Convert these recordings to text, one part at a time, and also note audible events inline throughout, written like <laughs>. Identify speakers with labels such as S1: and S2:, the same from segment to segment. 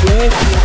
S1: Yes.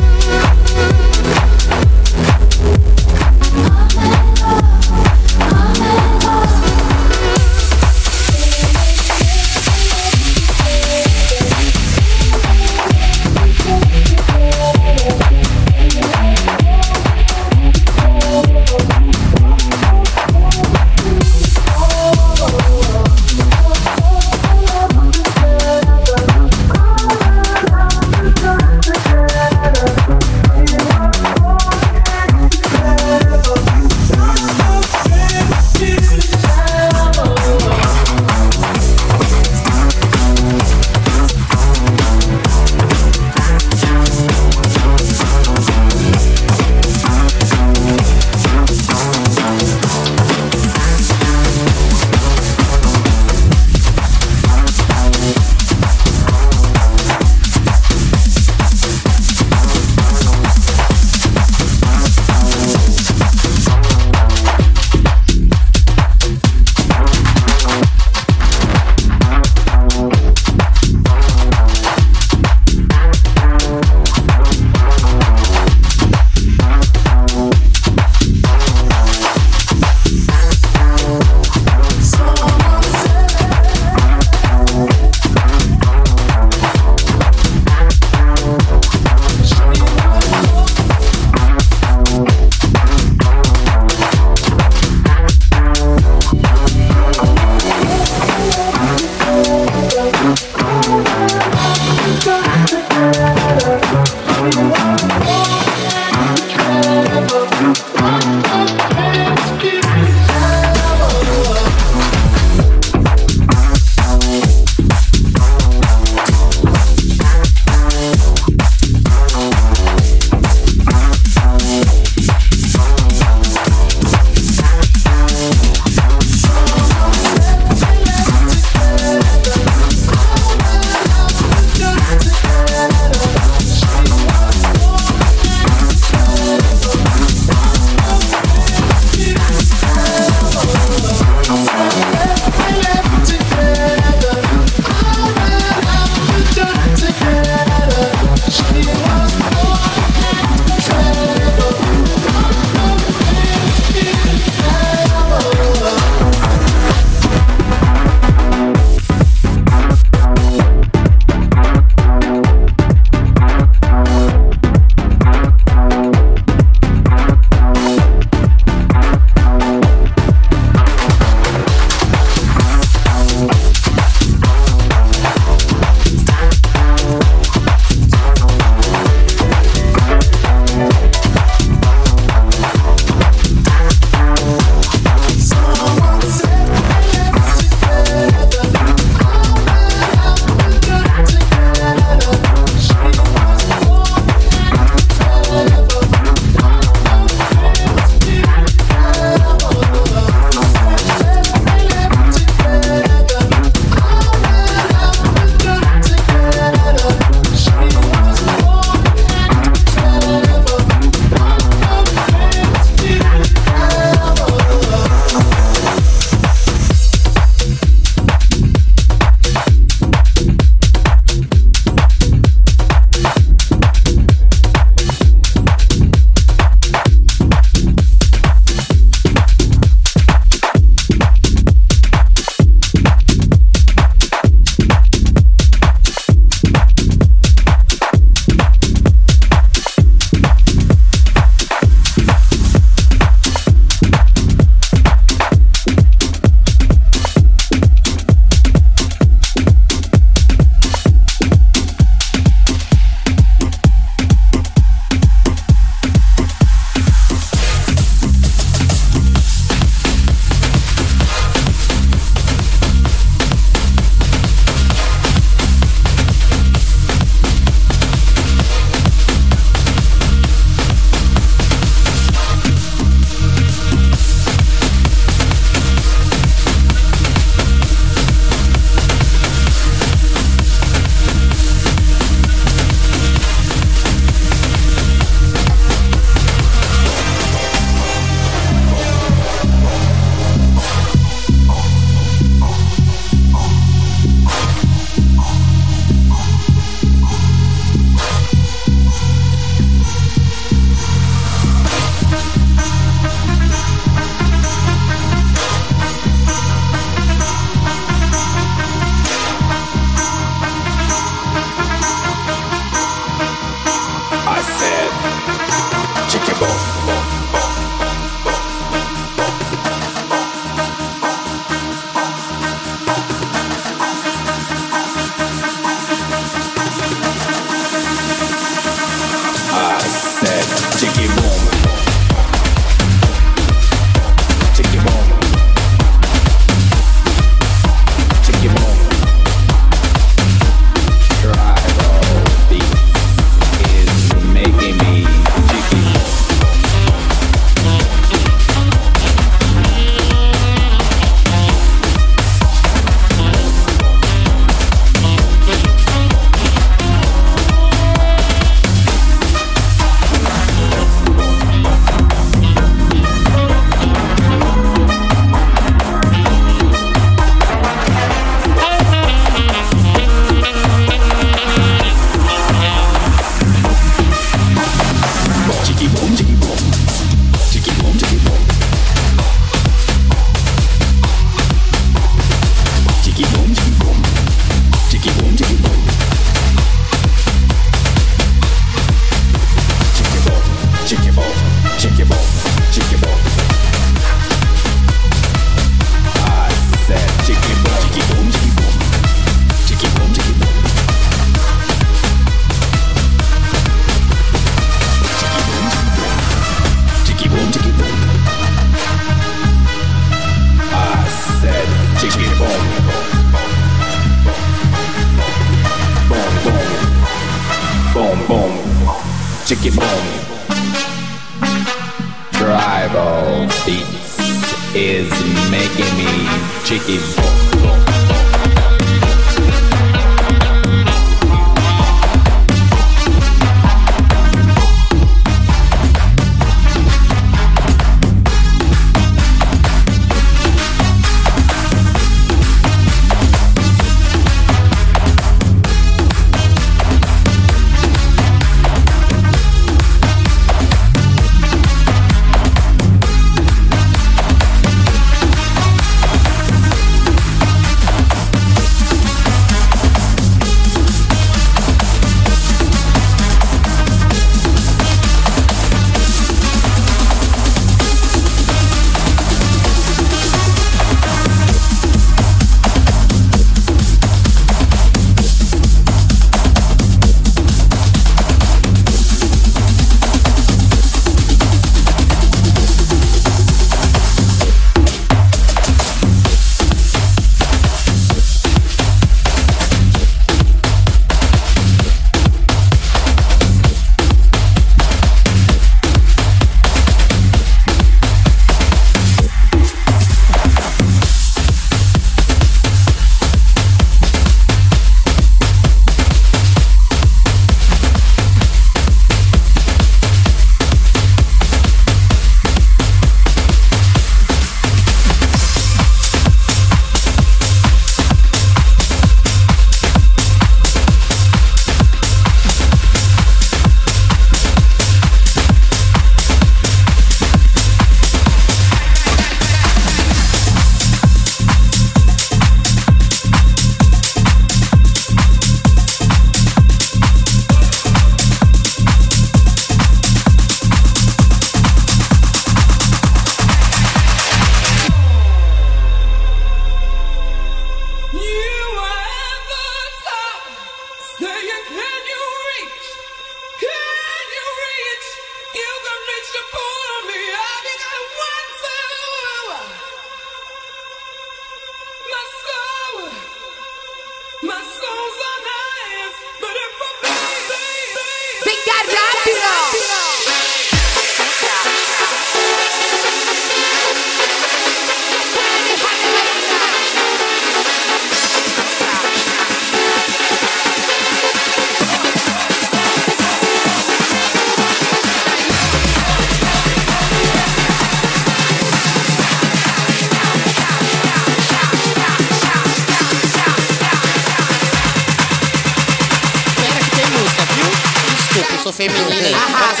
S2: feminino. Arrasa. <laughs>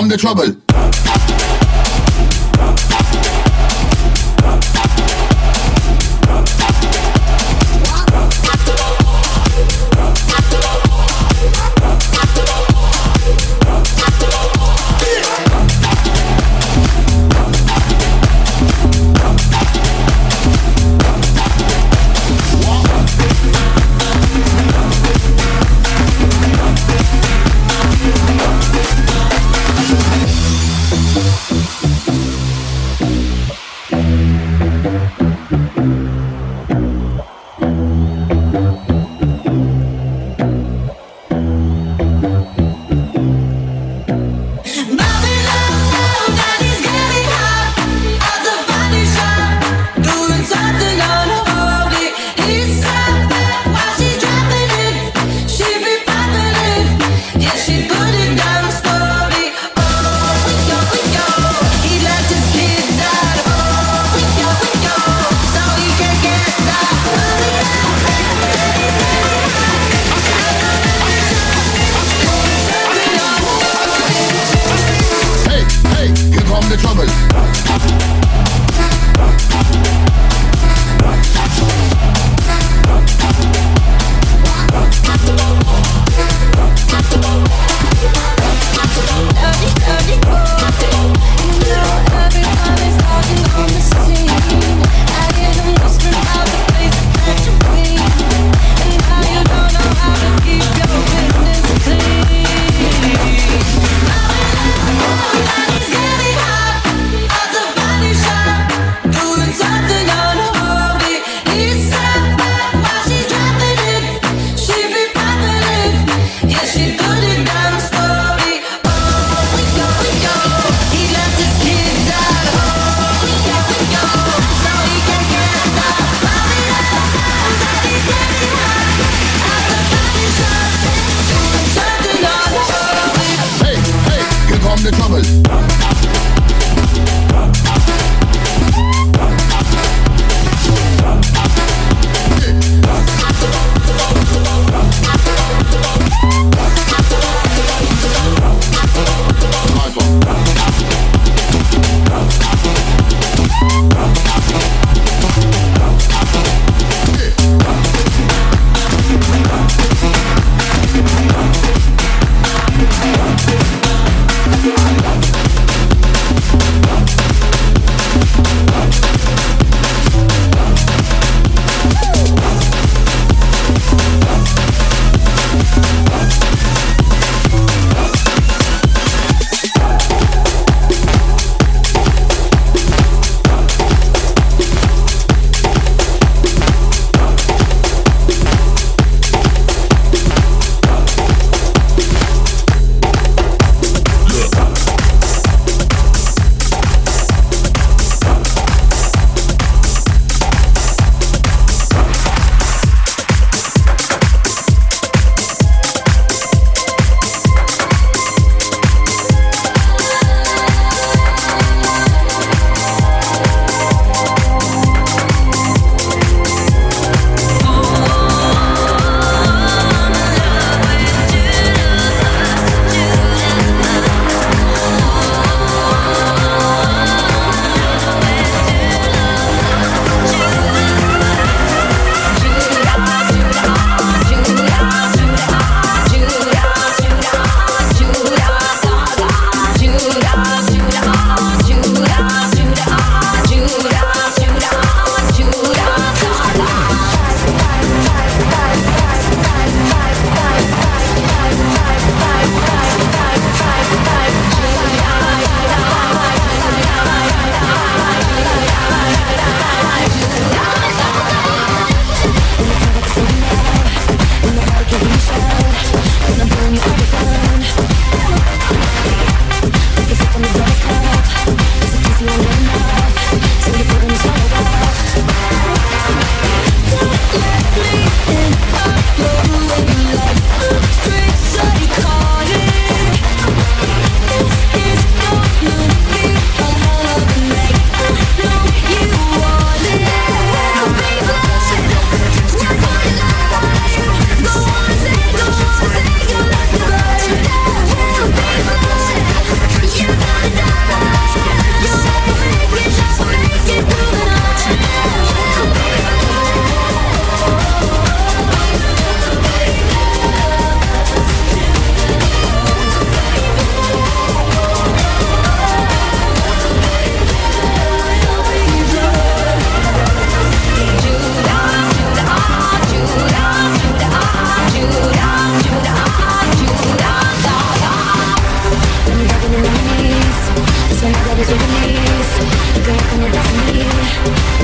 S3: come the trouble.
S4: Cause you're the least, girl, come and dance